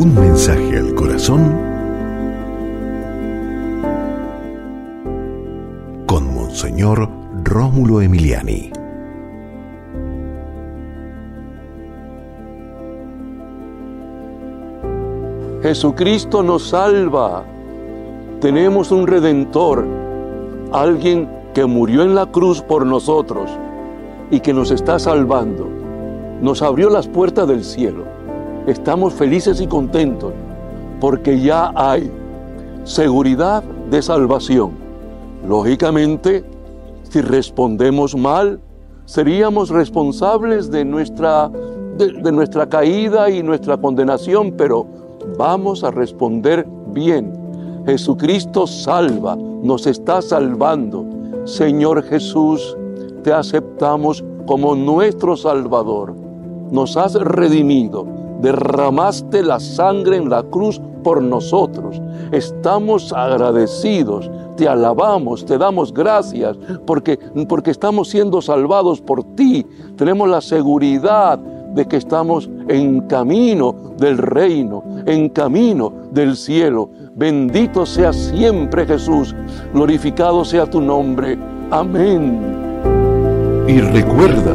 Un mensaje al corazón con Monseñor Rómulo Emiliani. Jesucristo nos salva. Tenemos un redentor, alguien que murió en la cruz por nosotros y que nos está salvando. Nos abrió las puertas del cielo. Estamos felices y contentos porque ya hay seguridad de salvación. Lógicamente, si respondemos mal, seríamos responsables de nuestra, de, nuestra caída y nuestra condenación, pero vamos a responder bien. Jesucristo salva, nos está salvando. Señor Jesús, te aceptamos como nuestro Salvador. Nos has redimido, derramaste la sangre en la cruz por nosotros. Estamos agradecidos, te alabamos, te damos gracias porque, porque estamos siendo salvados por ti. Tenemos la seguridad de que estamos en camino del reino, en camino del cielo. Bendito sea siempre Jesús, glorificado sea tu nombre. Amén. Y recuerda,